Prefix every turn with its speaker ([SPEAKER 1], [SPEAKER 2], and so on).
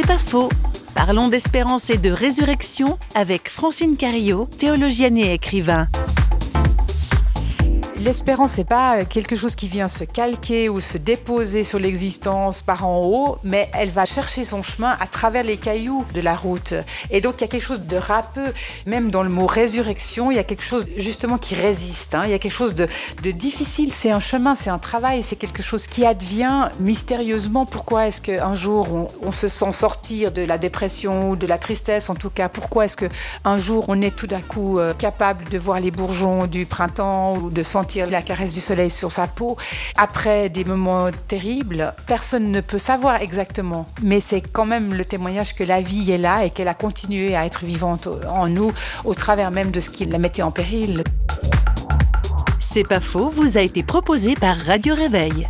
[SPEAKER 1] C'est pas faux. Parlons d'espérance et de résurrection avec Francine Carillo, théologienne et écrivain.
[SPEAKER 2] L'espérance, c'est pas quelque chose qui vient se calquer ou se déposer sur l'existence par en haut, mais elle va chercher son chemin à travers les cailloux de la route. Et donc, il y a quelque chose de râpeux, même dans le mot résurrection, il y a quelque chose justement qui résiste. Hein. Il y a quelque chose de, difficile. C'est un chemin, c'est un travail, c'est quelque chose qui advient mystérieusement. Pourquoi est-ce qu'un jour on, se sent sortir de la dépression ou de la tristesse, en tout cas Pourquoi est-ce qu'un jour on est tout d'un coup euh, capable de voir les bourgeons du printemps ou de la caresse du soleil sur sa peau. Après des moments terribles, personne ne peut savoir exactement. Mais c'est quand même le témoignage que la vie est là et qu'elle a continué à être vivante en nous au travers même de ce qui la mettait en péril.
[SPEAKER 1] C'est pas faux, vous a été proposé par Radio Réveil.